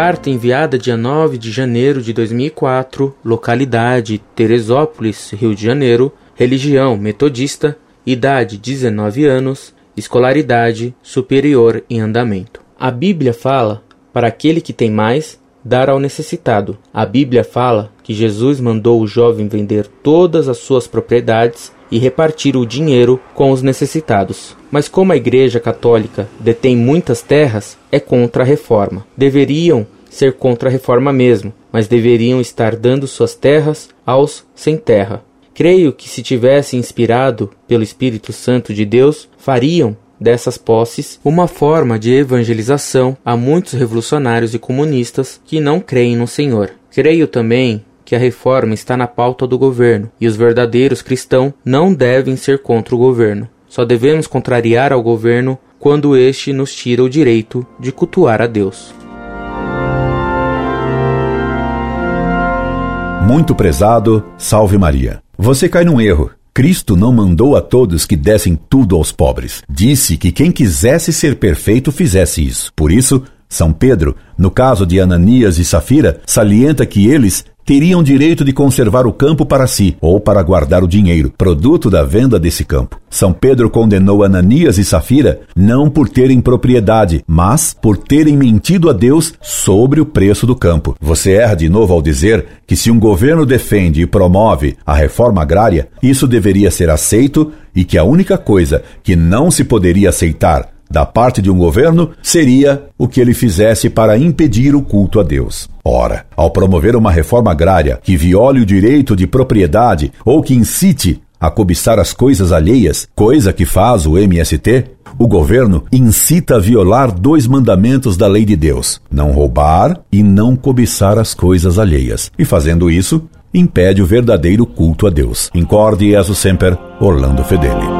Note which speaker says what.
Speaker 1: Carta enviada dia 9 de janeiro de 2004, localidade Teresópolis, Rio de Janeiro, religião metodista, idade 19 anos, escolaridade superior em andamento. A Bíblia fala para aquele que tem mais dar ao necessitado. A Bíblia fala que Jesus mandou o jovem vender todas as suas propriedades e repartir o dinheiro com os necessitados. Mas como a Igreja Católica detém muitas terras, é contra a reforma. Deveriam ser contra a reforma mesmo, mas deveriam estar dando suas terras aos sem terra. Creio que se tivesse inspirado pelo Espírito Santo de Deus, fariam dessas posses uma forma de evangelização a muitos revolucionários e comunistas que não creem no Senhor. Creio também que a reforma está na pauta do governo e os verdadeiros cristãos não devem ser contra o governo. Só devemos contrariar ao governo quando este nos tira o direito de cultuar a Deus.
Speaker 2: Muito prezado, salve Maria. Você cai num erro. Cristo não mandou a todos que dessem tudo aos pobres. Disse que quem quisesse ser perfeito fizesse isso. Por isso, São Pedro, no caso de Ananias e Safira, salienta que eles teriam direito de conservar o campo para si ou para guardar o dinheiro, produto da venda desse campo. São Pedro condenou Ananias e Safira não por terem propriedade, mas por terem mentido a Deus sobre o preço do campo. Você erra de novo ao dizer que se um governo defende e promove a reforma agrária, isso deveria ser aceito e que a única coisa que não se poderia aceitar da parte de um governo seria o que ele fizesse para impedir o culto a Deus. Ora, ao promover uma reforma agrária que viole o direito de propriedade ou que incite a cobiçar as coisas alheias, coisa que faz o MST, o governo incita a violar dois mandamentos da lei de Deus: não roubar e não cobiçar as coisas alheias. E fazendo isso, impede o verdadeiro culto a Deus. Incorde Jesus Semper, Orlando Fedeli.